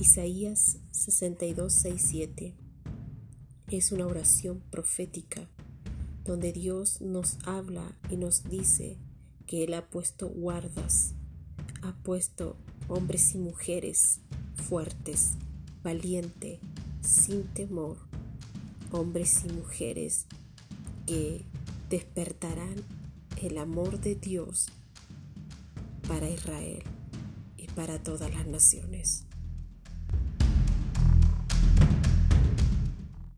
Isaías 62, 7 es una oración profética donde Dios nos habla y nos dice que Él ha puesto guardas, ha puesto hombres y mujeres fuertes, valientes, sin temor, hombres y mujeres que despertarán el amor de Dios para Israel y para todas las naciones.